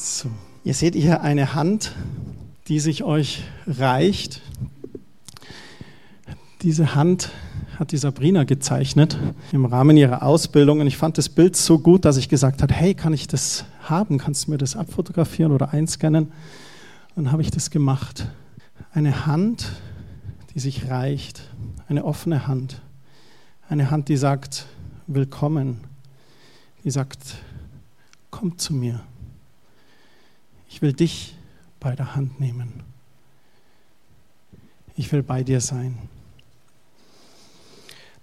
So, ihr seht hier eine Hand, die sich euch reicht. Diese Hand hat die Sabrina gezeichnet im Rahmen ihrer Ausbildung und ich fand das Bild so gut, dass ich gesagt habe, hey, kann ich das haben? Kannst du mir das abfotografieren oder einscannen? Dann habe ich das gemacht. Eine Hand, die sich reicht, eine offene Hand, eine Hand, die sagt, willkommen, die sagt, komm zu mir. Ich will dich bei der Hand nehmen. Ich will bei dir sein.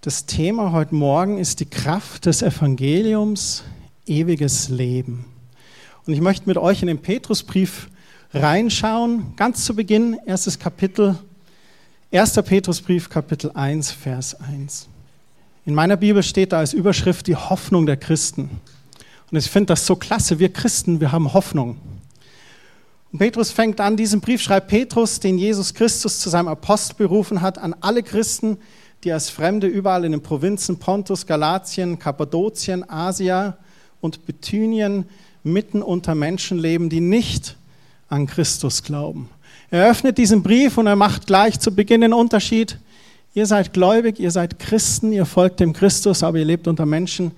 Das Thema heute Morgen ist die Kraft des Evangeliums, ewiges Leben. Und ich möchte mit euch in den Petrusbrief reinschauen, ganz zu Beginn, erstes Kapitel, 1. Petrusbrief, Kapitel 1, Vers 1. In meiner Bibel steht da als Überschrift die Hoffnung der Christen. Und ich finde das so klasse. Wir Christen, wir haben Hoffnung. Und Petrus fängt an, diesen Brief schreibt Petrus, den Jesus Christus zu seinem Apostel berufen hat, an alle Christen, die als Fremde überall in den Provinzen Pontus, Galatien, Kappadokien, Asia und Bithynien mitten unter Menschen leben, die nicht an Christus glauben. Er öffnet diesen Brief und er macht gleich zu Beginn den Unterschied. Ihr seid gläubig, ihr seid Christen, ihr folgt dem Christus, aber ihr lebt unter Menschen,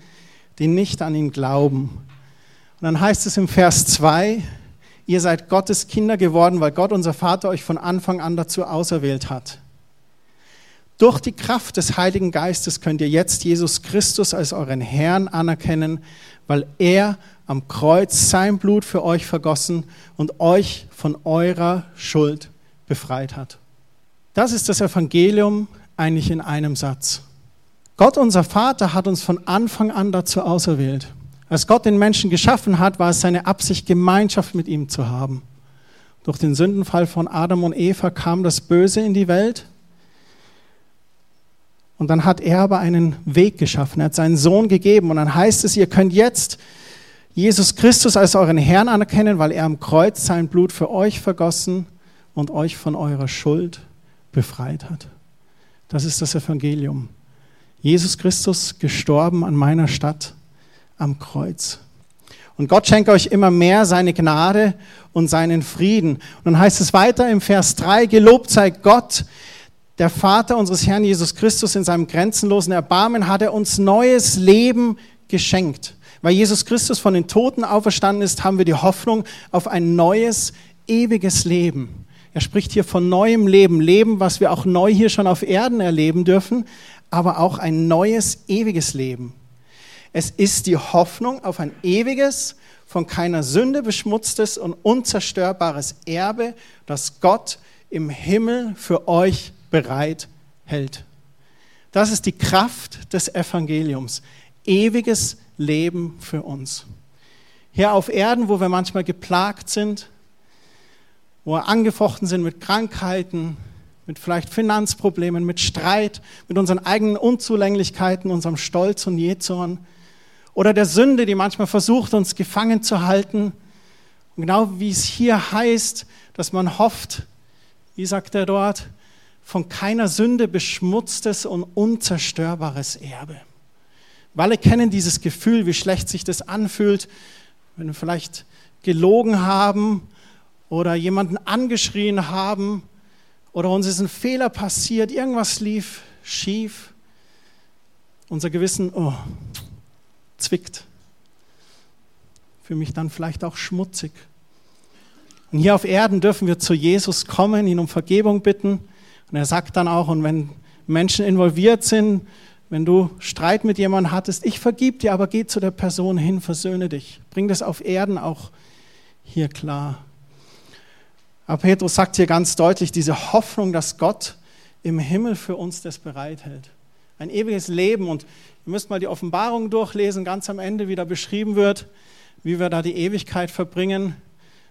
die nicht an ihn glauben. Und dann heißt es im Vers 2, Ihr seid Gottes Kinder geworden, weil Gott, unser Vater, euch von Anfang an dazu auserwählt hat. Durch die Kraft des Heiligen Geistes könnt ihr jetzt Jesus Christus als euren Herrn anerkennen, weil er am Kreuz sein Blut für euch vergossen und euch von eurer Schuld befreit hat. Das ist das Evangelium eigentlich in einem Satz. Gott, unser Vater, hat uns von Anfang an dazu auserwählt. Als Gott den Menschen geschaffen hat, war es seine Absicht, Gemeinschaft mit ihm zu haben. Durch den Sündenfall von Adam und Eva kam das Böse in die Welt. Und dann hat er aber einen Weg geschaffen. Er hat seinen Sohn gegeben. Und dann heißt es, ihr könnt jetzt Jesus Christus als euren Herrn anerkennen, weil er am Kreuz sein Blut für euch vergossen und euch von eurer Schuld befreit hat. Das ist das Evangelium. Jesus Christus gestorben an meiner Stadt am Kreuz. Und Gott schenkt euch immer mehr seine Gnade und seinen Frieden. Und dann heißt es weiter im Vers 3, gelobt sei Gott, der Vater unseres Herrn Jesus Christus in seinem grenzenlosen Erbarmen hat er uns neues Leben geschenkt. Weil Jesus Christus von den Toten auferstanden ist, haben wir die Hoffnung auf ein neues, ewiges Leben. Er spricht hier von neuem Leben, Leben, was wir auch neu hier schon auf Erden erleben dürfen, aber auch ein neues, ewiges Leben. Es ist die Hoffnung auf ein ewiges, von keiner Sünde beschmutztes und unzerstörbares Erbe, das Gott im Himmel für euch bereit hält. Das ist die Kraft des Evangeliums. Ewiges Leben für uns. Hier auf Erden, wo wir manchmal geplagt sind, wo wir angefochten sind mit Krankheiten, mit vielleicht Finanzproblemen, mit Streit, mit unseren eigenen Unzulänglichkeiten, unserem Stolz und Jezorn, oder der Sünde, die manchmal versucht, uns gefangen zu halten. Und genau wie es hier heißt, dass man hofft, wie sagt er dort, von keiner Sünde beschmutztes und unzerstörbares Erbe. Wir alle kennen dieses Gefühl, wie schlecht sich das anfühlt, wenn wir vielleicht gelogen haben oder jemanden angeschrien haben oder uns ist ein Fehler passiert, irgendwas lief schief. Unser Gewissen, oh, zwickt. Für mich dann vielleicht auch schmutzig. Und hier auf Erden dürfen wir zu Jesus kommen, ihn um Vergebung bitten. Und er sagt dann auch, und wenn Menschen involviert sind, wenn du Streit mit jemandem hattest, ich vergib dir, aber geh zu der Person hin, versöhne dich. Bring das auf Erden auch hier klar. Aber Petrus sagt hier ganz deutlich diese Hoffnung, dass Gott im Himmel für uns das bereithält. Ein ewiges Leben. Und Ihr müsst mal die Offenbarung durchlesen, ganz am Ende, wie da beschrieben wird, wie wir da die Ewigkeit verbringen.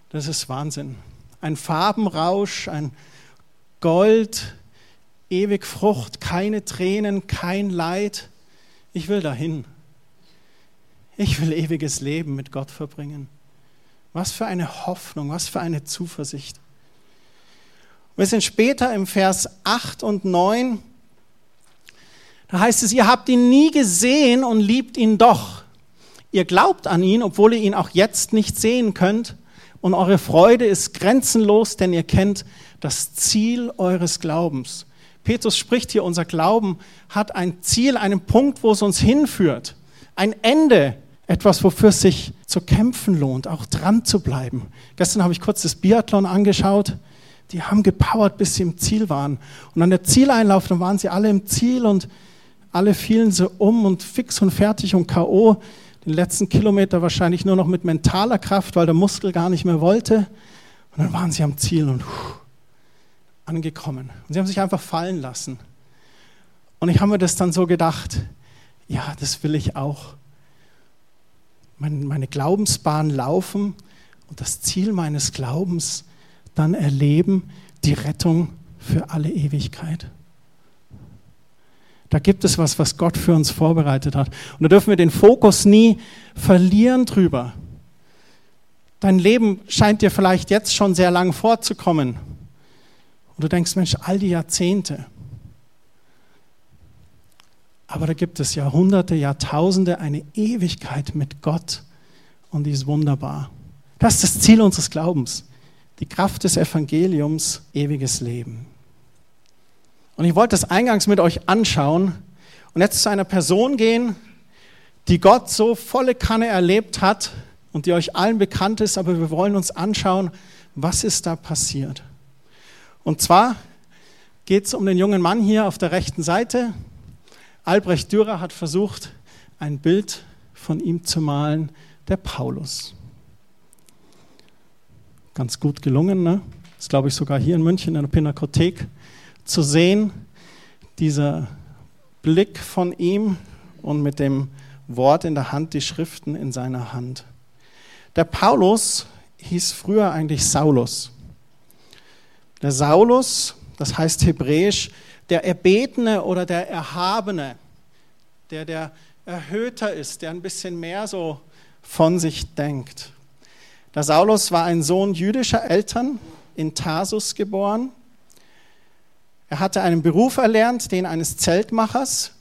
Das ist Wahnsinn. Ein Farbenrausch, ein Gold, ewig Frucht, keine Tränen, kein Leid. Ich will dahin. Ich will ewiges Leben mit Gott verbringen. Was für eine Hoffnung, was für eine Zuversicht. Wir sind später im Vers 8 und 9 da heißt es, ihr habt ihn nie gesehen und liebt ihn doch. Ihr glaubt an ihn, obwohl ihr ihn auch jetzt nicht sehen könnt. und eure Freude ist grenzenlos, denn ihr kennt das Ziel eures Glaubens. Petrus spricht hier, unser Glauben hat ein Ziel, einen Punkt, wo es uns hinführt. Ein Ende, etwas, wofür es sich zu kämpfen lohnt, auch dran zu bleiben. Gestern habe ich kurz das Biathlon angeschaut. Die haben gepowert, bis sie im Ziel waren. Und an der Zieleinlauf, dann waren sie alle im Ziel und alle fielen so um und fix und fertig und K.O. Den letzten Kilometer wahrscheinlich nur noch mit mentaler Kraft, weil der Muskel gar nicht mehr wollte. Und dann waren sie am Ziel und puh, angekommen. Und sie haben sich einfach fallen lassen. Und ich habe mir das dann so gedacht, ja, das will ich auch. Meine Glaubensbahn laufen und das Ziel meines Glaubens dann erleben, die Rettung für alle Ewigkeit. Da gibt es was, was Gott für uns vorbereitet hat. Und da dürfen wir den Fokus nie verlieren drüber. Dein Leben scheint dir vielleicht jetzt schon sehr lang vorzukommen. Und du denkst, Mensch, all die Jahrzehnte. Aber da gibt es Jahrhunderte, Jahrtausende, eine Ewigkeit mit Gott. Und die ist wunderbar. Das ist das Ziel unseres Glaubens. Die Kraft des Evangeliums, ewiges Leben. Und ich wollte das eingangs mit euch anschauen und jetzt zu einer Person gehen, die Gott so volle Kanne erlebt hat und die euch allen bekannt ist, aber wir wollen uns anschauen, was ist da passiert. Und zwar geht es um den jungen Mann hier auf der rechten Seite. Albrecht Dürer hat versucht, ein Bild von ihm zu malen, der Paulus. Ganz gut gelungen, ne? Das glaube ich sogar hier in München in der Pinakothek zu sehen, dieser Blick von ihm und mit dem Wort in der Hand, die Schriften in seiner Hand. Der Paulus hieß früher eigentlich Saulus. Der Saulus, das heißt hebräisch, der Erbetene oder der Erhabene, der der Erhöhter ist, der ein bisschen mehr so von sich denkt. Der Saulus war ein Sohn jüdischer Eltern in Tarsus geboren. Er hatte einen Beruf erlernt, den eines Zeltmachers.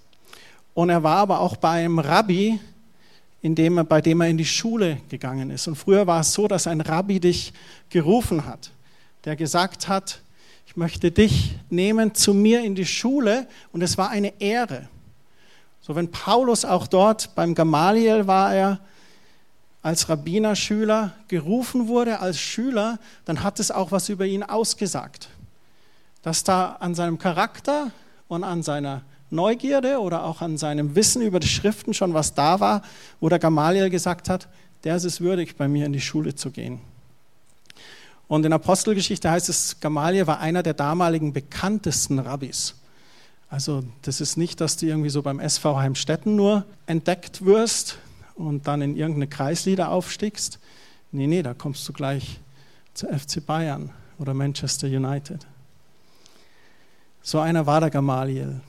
Und er war aber auch bei einem Rabbi, in dem er, bei dem er in die Schule gegangen ist. Und früher war es so, dass ein Rabbi dich gerufen hat, der gesagt hat, ich möchte dich nehmen zu mir in die Schule. Und es war eine Ehre. So, wenn Paulus auch dort beim Gamaliel war er als Rabbinerschüler gerufen wurde, als Schüler, dann hat es auch was über ihn ausgesagt dass da an seinem Charakter und an seiner Neugierde oder auch an seinem Wissen über die Schriften schon was da war, wo der Gamaliel gesagt hat, der ist es würdig, bei mir in die Schule zu gehen. Und in Apostelgeschichte heißt es, Gamaliel war einer der damaligen bekanntesten Rabbis. Also das ist nicht, dass du irgendwie so beim SV Heimstetten nur entdeckt wirst und dann in irgendeine Kreislieder aufstiegst. Nee, nee, da kommst du gleich zu FC Bayern oder Manchester United. So einer war der Gamaliel.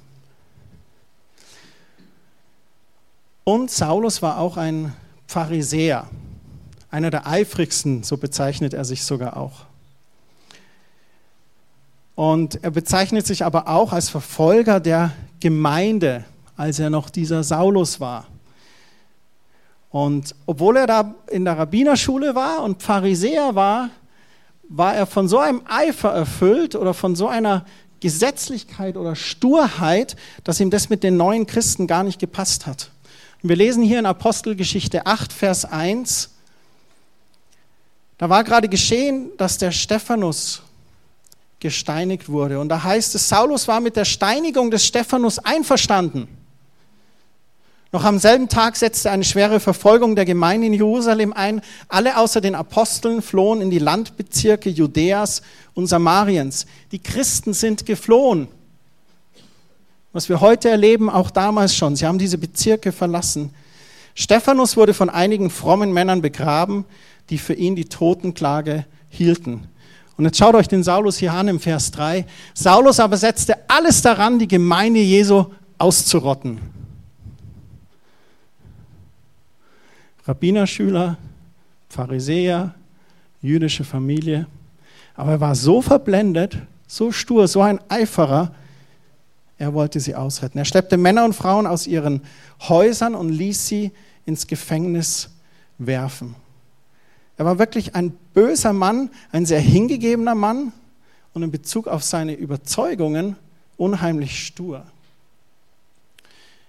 Und Saulus war auch ein Pharisäer, einer der eifrigsten, so bezeichnet er sich sogar auch. Und er bezeichnet sich aber auch als Verfolger der Gemeinde, als er noch dieser Saulus war. Und obwohl er da in der Rabbinerschule war und Pharisäer war, war er von so einem Eifer erfüllt oder von so einer Gesetzlichkeit oder Sturheit, dass ihm das mit den neuen Christen gar nicht gepasst hat. Und wir lesen hier in Apostelgeschichte 8, Vers 1, da war gerade geschehen, dass der Stephanus gesteinigt wurde. Und da heißt es, Saulus war mit der Steinigung des Stephanus einverstanden. Noch am selben Tag setzte eine schwere Verfolgung der Gemeinde in Jerusalem ein. Alle außer den Aposteln flohen in die Landbezirke Judäas und Samariens. Die Christen sind geflohen. Was wir heute erleben, auch damals schon. Sie haben diese Bezirke verlassen. Stephanus wurde von einigen frommen Männern begraben, die für ihn die Totenklage hielten. Und jetzt schaut euch den Saulus hier an im Vers 3. Saulus aber setzte alles daran, die Gemeinde Jesu auszurotten. Rabbinerschüler, Pharisäer, jüdische Familie. Aber er war so verblendet, so stur, so ein Eiferer, er wollte sie ausretten. Er schleppte Männer und Frauen aus ihren Häusern und ließ sie ins Gefängnis werfen. Er war wirklich ein böser Mann, ein sehr hingegebener Mann und in Bezug auf seine Überzeugungen unheimlich stur.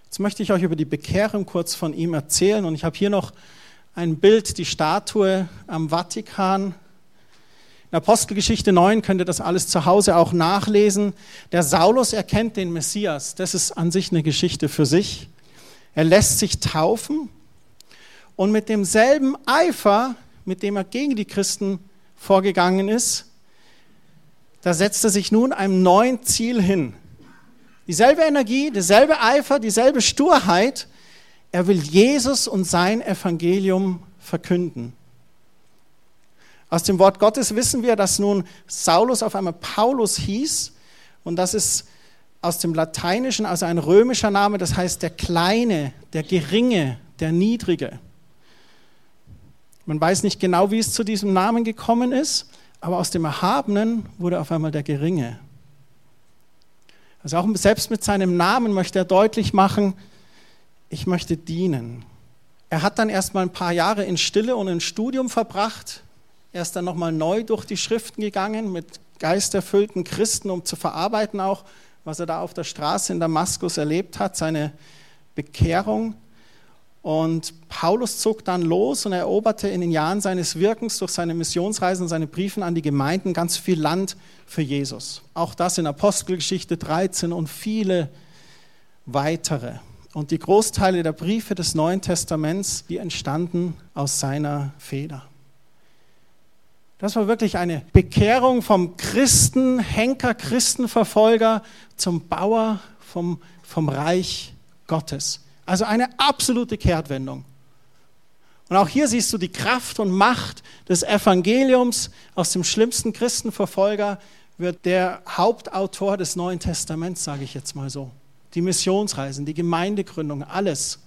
Jetzt möchte ich euch über die Bekehrung kurz von ihm erzählen und ich habe hier noch ein Bild, die Statue am Vatikan. In Apostelgeschichte 9 könnt ihr das alles zu Hause auch nachlesen. Der Saulus erkennt den Messias. Das ist an sich eine Geschichte für sich. Er lässt sich taufen und mit demselben Eifer, mit dem er gegen die Christen vorgegangen ist, da setzt er sich nun einem neuen Ziel hin. Dieselbe Energie, dieselbe Eifer, dieselbe Sturheit. Er will Jesus und sein Evangelium verkünden. Aus dem Wort Gottes wissen wir, dass nun Saulus auf einmal Paulus hieß und das ist aus dem Lateinischen, also ein römischer Name, das heißt der Kleine, der Geringe, der Niedrige. Man weiß nicht genau, wie es zu diesem Namen gekommen ist, aber aus dem Erhabenen wurde auf einmal der Geringe. Also auch selbst mit seinem Namen möchte er deutlich machen, ich möchte dienen. Er hat dann erst mal ein paar Jahre in Stille und in Studium verbracht. Er ist dann nochmal neu durch die Schriften gegangen mit geisterfüllten Christen, um zu verarbeiten auch, was er da auf der Straße in Damaskus erlebt hat, seine Bekehrung. Und Paulus zog dann los und eroberte in den Jahren seines Wirkens durch seine Missionsreisen und seine Briefen an die Gemeinden ganz viel Land für Jesus. Auch das in Apostelgeschichte 13 und viele weitere. Und die Großteile der Briefe des Neuen Testaments, die entstanden aus seiner Feder. Das war wirklich eine Bekehrung vom Christen, Henker, Christenverfolger zum Bauer vom, vom Reich Gottes. Also eine absolute Kehrtwendung. Und auch hier siehst du die Kraft und Macht des Evangeliums. Aus dem schlimmsten Christenverfolger wird der Hauptautor des Neuen Testaments, sage ich jetzt mal so. Die Missionsreisen, die Gemeindegründung, alles.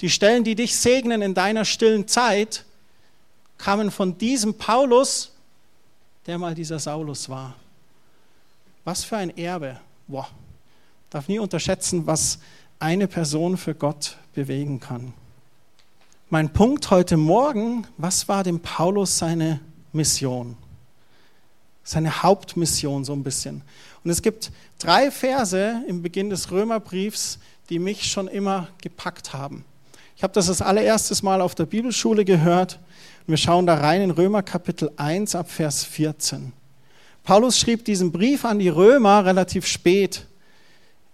Die Stellen, die dich segnen in deiner stillen Zeit, kamen von diesem Paulus, der mal dieser Saulus war. Was für ein Erbe. Boah. Darf nie unterschätzen, was eine Person für Gott bewegen kann. Mein Punkt heute Morgen, was war dem Paulus seine Mission? Seine Hauptmission so ein bisschen. Und es gibt drei Verse im Beginn des Römerbriefs, die mich schon immer gepackt haben. Ich habe das das allererstes Mal auf der Bibelschule gehört. Wir schauen da rein in Römer Kapitel 1 ab Vers 14. Paulus schrieb diesen Brief an die Römer relativ spät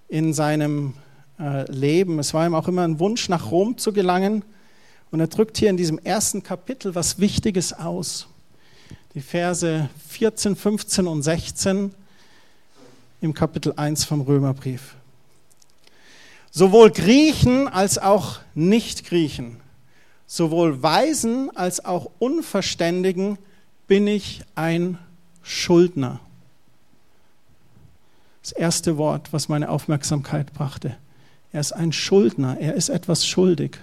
in seinem äh, leben. Es war ihm auch immer ein Wunsch, nach Rom zu gelangen. Und er drückt hier in diesem ersten Kapitel was Wichtiges aus. Die Verse 14, 15 und 16 im Kapitel 1 vom Römerbrief. Sowohl Griechen als auch Nicht-Griechen, sowohl Weisen als auch Unverständigen bin ich ein Schuldner. Das erste Wort, was meine Aufmerksamkeit brachte. Er ist ein Schuldner, er ist etwas schuldig.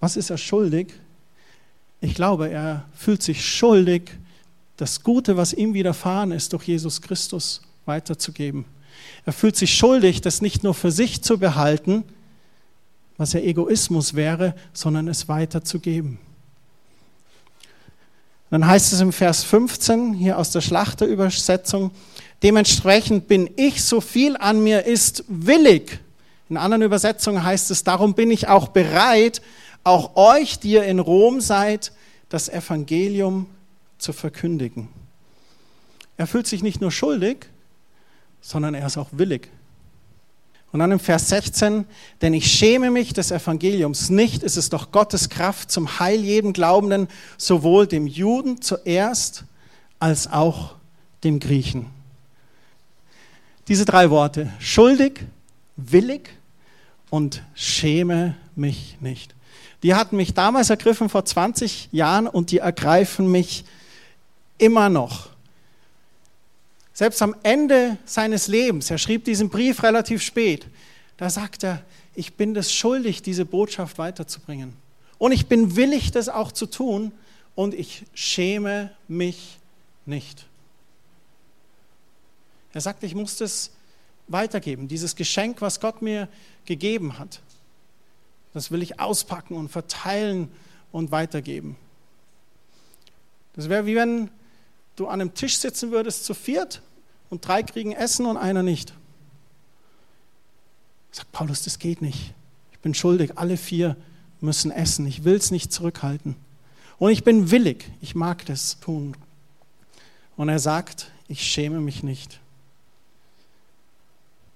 Was ist er schuldig? Ich glaube, er fühlt sich schuldig, das Gute, was ihm widerfahren ist, durch Jesus Christus weiterzugeben. Er fühlt sich schuldig, das nicht nur für sich zu behalten, was ja Egoismus wäre, sondern es weiterzugeben. Dann heißt es im Vers 15, hier aus der Schlachterübersetzung, Dementsprechend bin ich, so viel an mir ist, willig. In anderen Übersetzungen heißt es, darum bin ich auch bereit, auch euch, die ihr in Rom seid, das Evangelium zu verkündigen. Er fühlt sich nicht nur schuldig, sondern er ist auch willig. Und dann im Vers 16, denn ich schäme mich des Evangeliums nicht, ist es doch Gottes Kraft zum Heil jedem Glaubenden, sowohl dem Juden zuerst als auch dem Griechen. Diese drei Worte, schuldig, willig und schäme mich nicht. Die hatten mich damals ergriffen vor 20 Jahren und die ergreifen mich immer noch. Selbst am Ende seines Lebens, er schrieb diesen Brief relativ spät, da sagt er, ich bin es schuldig, diese Botschaft weiterzubringen. Und ich bin willig, das auch zu tun und ich schäme mich nicht. Er sagt, ich muss das weitergeben, dieses Geschenk, was Gott mir gegeben hat. Das will ich auspacken und verteilen und weitergeben. Das wäre wie wenn du an einem Tisch sitzen würdest zu viert und drei kriegen Essen und einer nicht. Sagt Paulus, das geht nicht. Ich bin schuldig, alle vier müssen essen. Ich will es nicht zurückhalten. Und ich bin willig, ich mag das tun. Und er sagt, ich schäme mich nicht.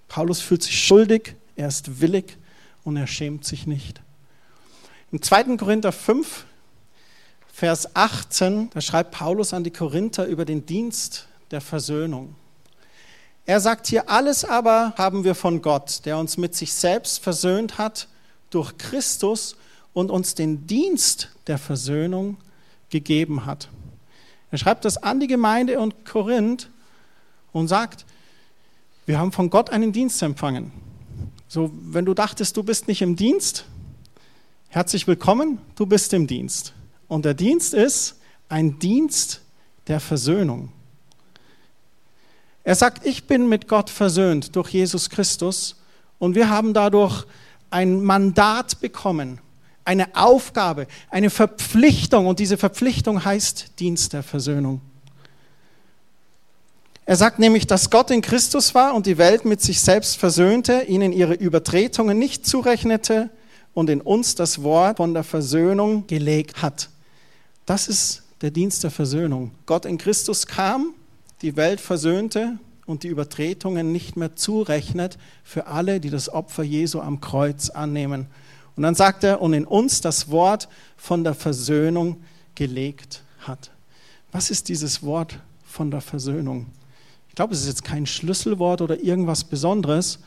Paulus fühlt sich schuldig, er ist willig und er schämt sich nicht. Im 2. Korinther 5, Vers 18, da schreibt Paulus an die Korinther über den Dienst der Versöhnung. Er sagt hier, alles aber haben wir von Gott, der uns mit sich selbst versöhnt hat durch Christus und uns den Dienst der Versöhnung gegeben hat. Er schreibt das an die Gemeinde in Korinth und sagt, wir haben von Gott einen Dienst empfangen. So, wenn du dachtest, du bist nicht im Dienst, herzlich willkommen, du bist im Dienst. Und der Dienst ist ein Dienst der Versöhnung. Er sagt, ich bin mit Gott versöhnt durch Jesus Christus und wir haben dadurch ein Mandat bekommen, eine Aufgabe, eine Verpflichtung und diese Verpflichtung heißt Dienst der Versöhnung. Er sagt nämlich, dass Gott in Christus war und die Welt mit sich selbst versöhnte, ihnen ihre Übertretungen nicht zurechnete und in uns das Wort von der Versöhnung gelegt hat. Das ist der Dienst der Versöhnung. Gott in Christus kam, die Welt versöhnte und die Übertretungen nicht mehr zurechnet für alle, die das Opfer Jesu am Kreuz annehmen. Und dann sagt er, und in uns das Wort von der Versöhnung gelegt hat. Was ist dieses Wort von der Versöhnung? Ich glaube, es ist jetzt kein Schlüsselwort oder irgendwas Besonderes.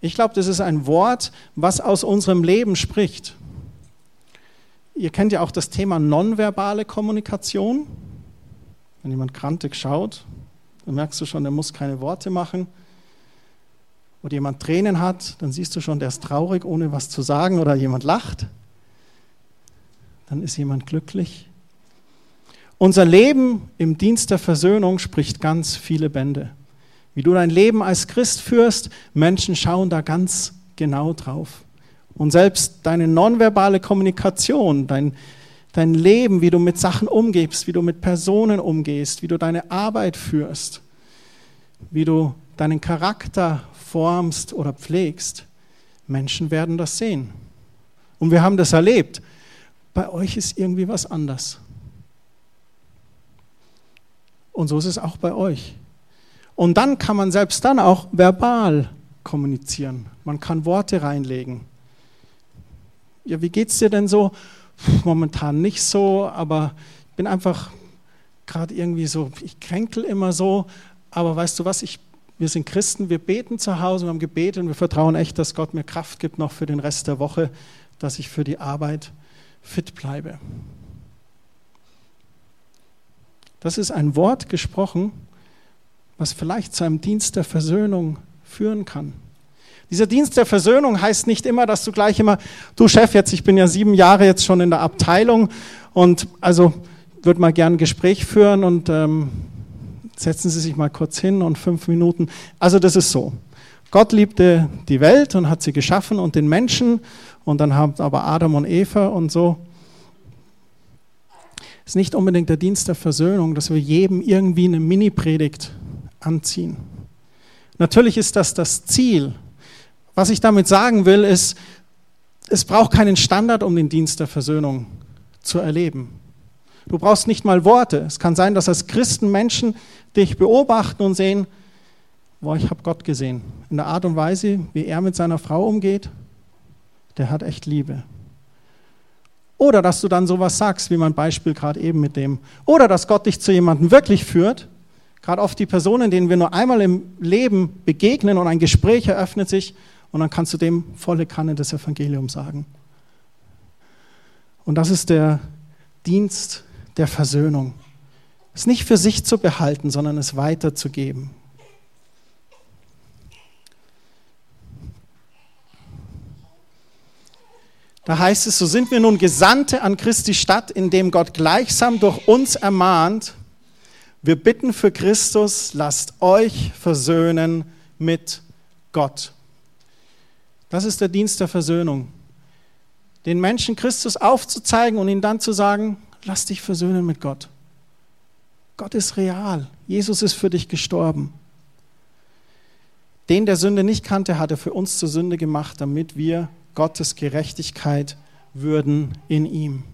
Ich glaube, das ist ein Wort, was aus unserem Leben spricht. Ihr kennt ja auch das Thema nonverbale Kommunikation. Wenn jemand krantig schaut, dann merkst du schon, der muss keine Worte machen oder jemand Tränen hat, dann siehst du schon, der ist traurig, ohne was zu sagen, oder jemand lacht, dann ist jemand glücklich. Unser Leben im Dienst der Versöhnung spricht ganz viele Bände. Wie du dein Leben als Christ führst, Menschen schauen da ganz genau drauf. Und selbst deine nonverbale Kommunikation, dein, dein Leben, wie du mit Sachen umgehst, wie du mit Personen umgehst, wie du deine Arbeit führst, wie du deinen Charakter formst oder pflegst, Menschen werden das sehen. Und wir haben das erlebt. Bei euch ist irgendwie was anders. Und so ist es auch bei euch. Und dann kann man selbst dann auch verbal kommunizieren. Man kann Worte reinlegen. Ja, wie geht's dir denn so? Momentan nicht so, aber ich bin einfach gerade irgendwie so, ich kränkel immer so, aber weißt du was, ich wir sind Christen, wir beten zu Hause, wir haben gebetet und wir vertrauen echt, dass Gott mir Kraft gibt noch für den Rest der Woche, dass ich für die Arbeit fit bleibe. Das ist ein Wort gesprochen, was vielleicht zu einem Dienst der Versöhnung führen kann. Dieser Dienst der Versöhnung heißt nicht immer, dass du gleich immer, du Chef, jetzt, ich bin ja sieben Jahre jetzt schon in der Abteilung und also würde mal gern ein Gespräch führen und ähm, setzen Sie sich mal kurz hin und fünf Minuten. Also das ist so. Gott liebte die Welt und hat sie geschaffen und den Menschen und dann haben aber Adam und Eva und so. Ist nicht unbedingt der Dienst der Versöhnung, dass wir jedem irgendwie eine Mini-Predigt anziehen. Natürlich ist das das Ziel. Was ich damit sagen will, ist, es braucht keinen Standard, um den Dienst der Versöhnung zu erleben. Du brauchst nicht mal Worte. Es kann sein, dass als Christen Menschen dich beobachten und sehen, boah, ich habe Gott gesehen. In der Art und Weise, wie er mit seiner Frau umgeht, der hat echt Liebe. Oder dass du dann sowas sagst, wie mein Beispiel gerade eben mit dem. Oder dass Gott dich zu jemandem wirklich führt. Gerade oft die Personen, denen wir nur einmal im Leben begegnen und ein Gespräch eröffnet sich und dann kannst du dem volle Kanne des Evangeliums sagen. Und das ist der Dienst der Versöhnung. Es nicht für sich zu behalten, sondern es weiterzugeben. Da heißt es, so sind wir nun Gesandte an Christi Stadt, indem Gott gleichsam durch uns ermahnt, wir bitten für Christus, lasst euch versöhnen mit Gott. Das ist der Dienst der Versöhnung. den Menschen Christus aufzuzeigen und ihnen dann zu sagen, lass dich versöhnen mit Gott. Gott ist real. Jesus ist für dich gestorben. Den, der Sünde nicht kannte, hat er für uns zur Sünde gemacht, damit wir Gottes Gerechtigkeit würden in ihm.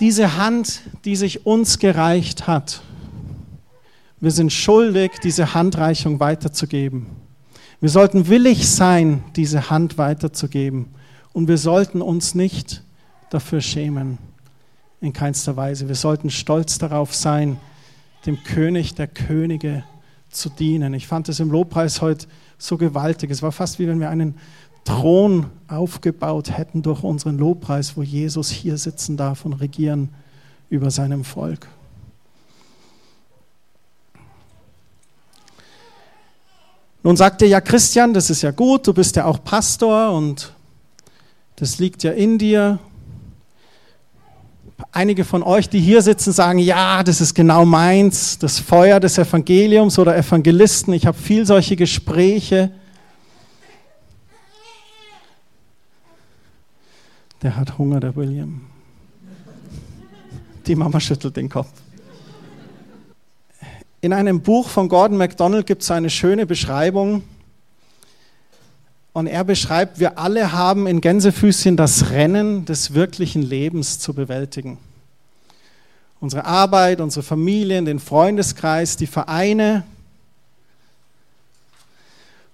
Diese Hand, die sich uns gereicht hat, wir sind schuldig, diese Handreichung weiterzugeben. Wir sollten willig sein, diese Hand weiterzugeben. Und wir sollten uns nicht dafür schämen, in keinster Weise. Wir sollten stolz darauf sein, dem König der Könige zu dienen. Ich fand es im Lobpreis heute so gewaltig. Es war fast wie wenn wir einen Thron aufgebaut hätten durch unseren Lobpreis, wo Jesus hier sitzen darf und regieren über seinem Volk. Nun sagt er, ja Christian, das ist ja gut, du bist ja auch Pastor und das liegt ja in dir. Einige von euch, die hier sitzen, sagen, ja, das ist genau meins, das Feuer des Evangeliums oder Evangelisten. Ich habe viel solche Gespräche. Der hat Hunger, der William. Die Mama schüttelt den Kopf. In einem Buch von Gordon MacDonald gibt es eine schöne Beschreibung. Und er beschreibt, wir alle haben in Gänsefüßchen das Rennen des wirklichen Lebens zu bewältigen. Unsere Arbeit, unsere Familien, den Freundeskreis, die Vereine,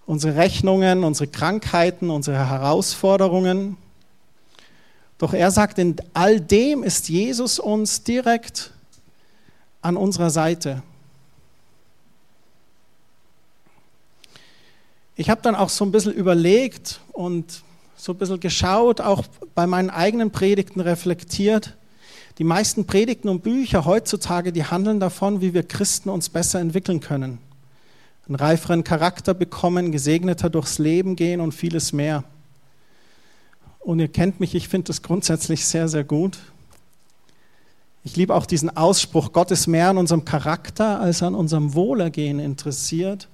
unsere Rechnungen, unsere Krankheiten, unsere Herausforderungen. Doch er sagt, in all dem ist Jesus uns direkt an unserer Seite. Ich habe dann auch so ein bisschen überlegt und so ein bisschen geschaut, auch bei meinen eigenen Predigten reflektiert. Die meisten Predigten und Bücher heutzutage, die handeln davon, wie wir Christen uns besser entwickeln können. Einen reiferen Charakter bekommen, gesegneter durchs Leben gehen und vieles mehr. Und ihr kennt mich, ich finde das grundsätzlich sehr, sehr gut. Ich liebe auch diesen Ausspruch, Gott ist mehr an unserem Charakter als an unserem Wohlergehen interessiert,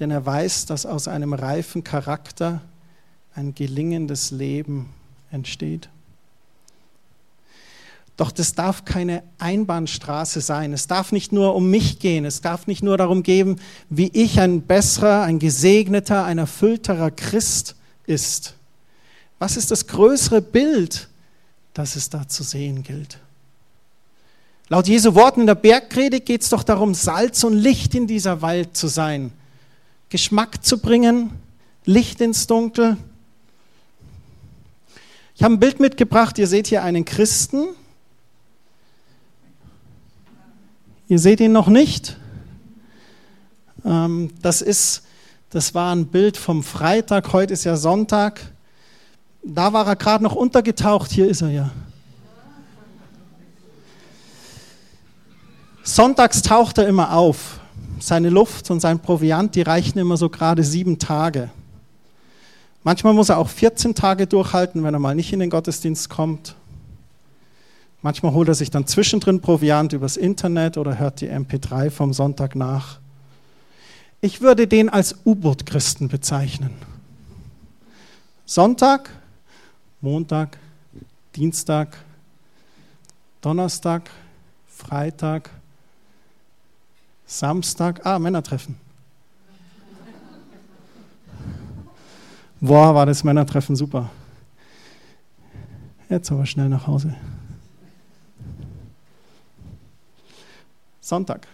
denn er weiß, dass aus einem reifen Charakter ein gelingendes Leben entsteht. Doch das darf keine Einbahnstraße sein. Es darf nicht nur um mich gehen. Es darf nicht nur darum gehen, wie ich ein besserer, ein gesegneter, ein erfüllterer Christ ist. Was ist das größere Bild, das es da zu sehen gilt? Laut Jesu Worten in der Bergpredigt geht es doch darum, Salz und Licht in dieser Welt zu sein, Geschmack zu bringen, Licht ins Dunkel. Ich habe ein Bild mitgebracht, ihr seht hier einen Christen. Ihr seht ihn noch nicht. Ähm, das, ist, das war ein Bild vom Freitag, heute ist ja Sonntag. Da war er gerade noch untergetaucht, hier ist er ja. Sonntags taucht er immer auf. Seine Luft und sein Proviant, die reichen immer so gerade sieben Tage. Manchmal muss er auch 14 Tage durchhalten, wenn er mal nicht in den Gottesdienst kommt. Manchmal holt er sich dann zwischendrin Proviant übers Internet oder hört die MP3 vom Sonntag nach. Ich würde den als U-Boot-Christen bezeichnen. Sonntag Montag, Dienstag, Donnerstag, Freitag, Samstag, ah, Männertreffen. Boah, war das Männertreffen super. Jetzt aber schnell nach Hause. Sonntag.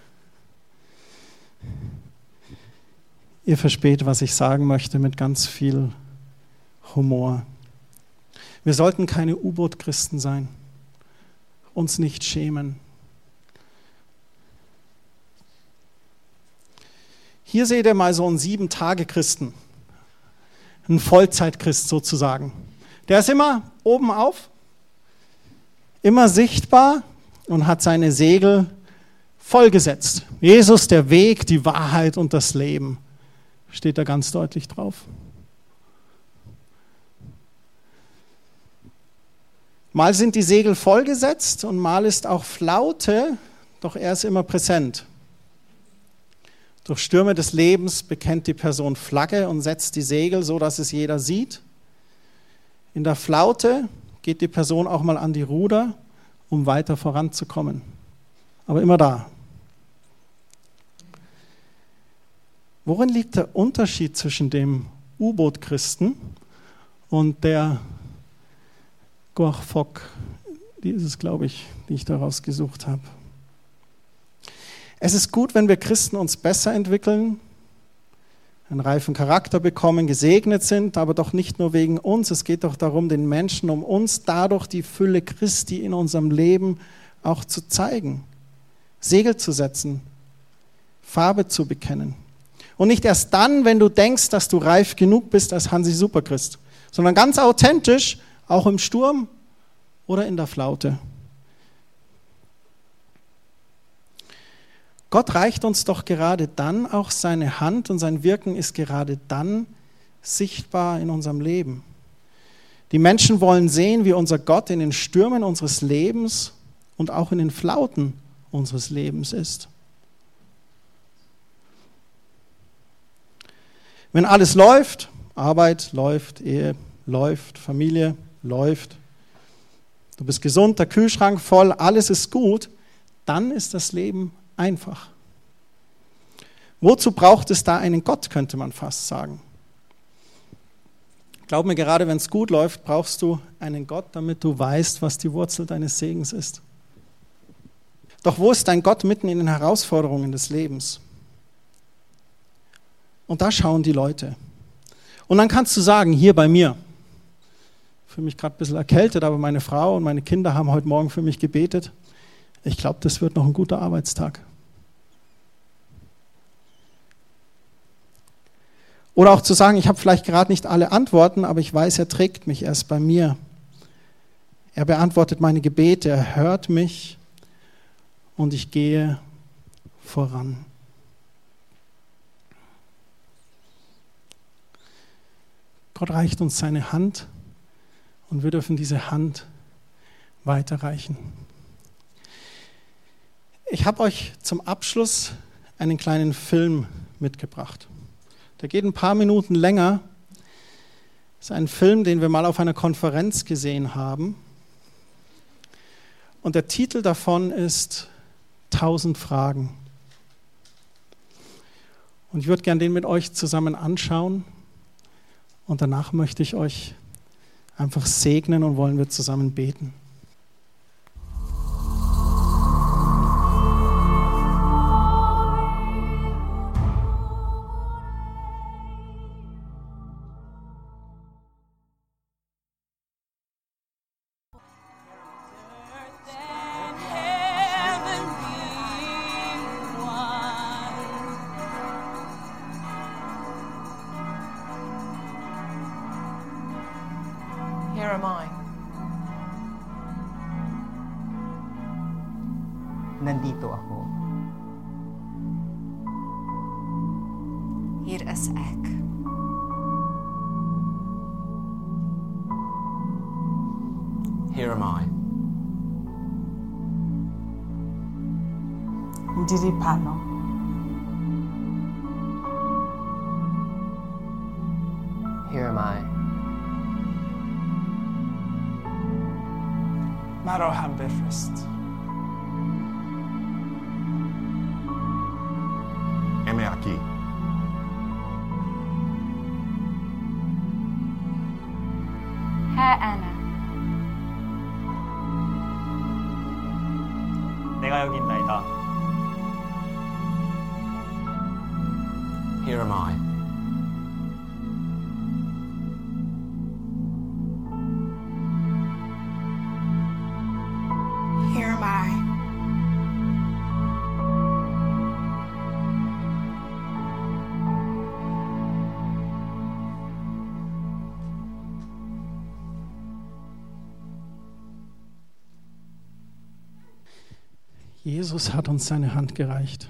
Ihr versteht, was ich sagen möchte mit ganz viel Humor. Wir sollten keine U-Boot-Christen sein, uns nicht schämen. Hier seht ihr mal so einen Sieben-Tage-Christen, einen Vollzeitchrist sozusagen. Der ist immer oben auf, immer sichtbar und hat seine Segel vollgesetzt. Jesus, der Weg, die Wahrheit und das Leben, steht da ganz deutlich drauf. Mal sind die Segel vollgesetzt und mal ist auch Flaute, doch er ist immer präsent. Durch Stürme des Lebens bekennt die Person Flagge und setzt die Segel so, dass es jeder sieht. In der Flaute geht die Person auch mal an die Ruder, um weiter voranzukommen. Aber immer da. Worin liegt der Unterschied zwischen dem U-Boot-Christen und der Gorfok? Die ist es, glaube ich, die ich daraus gesucht habe. Es ist gut, wenn wir Christen uns besser entwickeln, einen reifen Charakter bekommen, gesegnet sind, aber doch nicht nur wegen uns. Es geht doch darum, den Menschen um uns dadurch die Fülle Christi in unserem Leben auch zu zeigen, Segel zu setzen, Farbe zu bekennen. Und nicht erst dann, wenn du denkst, dass du reif genug bist als Hansi Superchrist, sondern ganz authentisch, auch im Sturm oder in der Flaute. Gott reicht uns doch gerade dann auch seine Hand und sein Wirken ist gerade dann sichtbar in unserem Leben. Die Menschen wollen sehen, wie unser Gott in den Stürmen unseres Lebens und auch in den Flauten unseres Lebens ist. Wenn alles läuft, Arbeit läuft, Ehe läuft, Familie läuft, du bist gesund, der Kühlschrank voll, alles ist gut, dann ist das Leben einfach. Wozu braucht es da einen Gott, könnte man fast sagen. Glaub mir, gerade wenn es gut läuft, brauchst du einen Gott, damit du weißt, was die Wurzel deines Segens ist. Doch wo ist dein Gott mitten in den Herausforderungen des Lebens? Und da schauen die Leute. Und dann kannst du sagen, hier bei mir, für mich gerade ein bisschen erkältet, aber meine Frau und meine Kinder haben heute Morgen für mich gebetet. Ich glaube, das wird noch ein guter Arbeitstag. Oder auch zu sagen, ich habe vielleicht gerade nicht alle Antworten, aber ich weiß, er trägt mich erst bei mir. Er beantwortet meine Gebete, er hört mich und ich gehe voran. Gott reicht uns seine Hand und wir dürfen diese Hand weiterreichen. Ich habe euch zum Abschluss einen kleinen Film mitgebracht. Der geht ein paar Minuten länger. Das ist ein Film, den wir mal auf einer Konferenz gesehen haben. Und der Titel davon ist Tausend Fragen. Und ich würde gerne den mit euch zusammen anschauen. Und danach möchte ich euch einfach segnen und wollen wir zusammen beten. vir as ek. Here am I. Didi Pano. Here am I. Maro Hambefrist. Jesus hat uns seine Hand gereicht.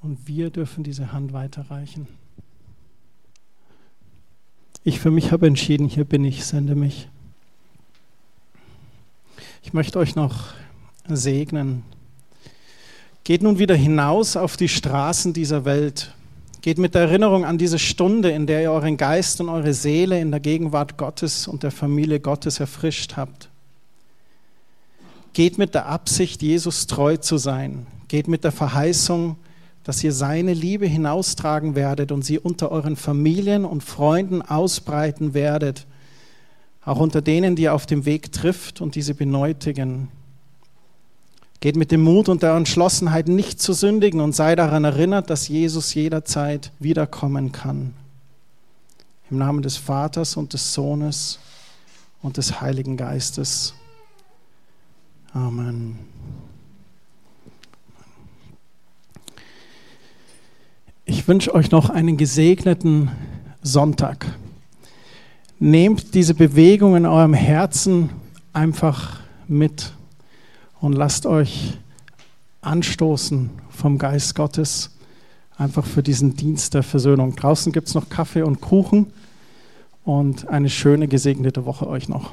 Und wir dürfen diese Hand weiterreichen. Ich für mich habe entschieden, hier bin ich, sende mich. Ich möchte euch noch segnen. Geht nun wieder hinaus auf die Straßen dieser Welt. Geht mit der Erinnerung an diese Stunde, in der ihr euren Geist und eure Seele in der Gegenwart Gottes und der Familie Gottes erfrischt habt. Geht mit der Absicht, Jesus treu zu sein. Geht mit der Verheißung, dass ihr seine Liebe hinaustragen werdet und sie unter euren Familien und Freunden ausbreiten werdet, auch unter denen, die ihr auf dem Weg trifft und diese benötigen. Geht mit dem Mut und der Entschlossenheit, nicht zu sündigen und sei daran erinnert, dass Jesus jederzeit wiederkommen kann. Im Namen des Vaters und des Sohnes und des Heiligen Geistes. Amen. Ich wünsche euch noch einen gesegneten Sonntag. Nehmt diese Bewegung in eurem Herzen einfach mit und lasst euch anstoßen vom Geist Gottes, einfach für diesen Dienst der Versöhnung. Draußen gibt es noch Kaffee und Kuchen und eine schöne gesegnete Woche euch noch.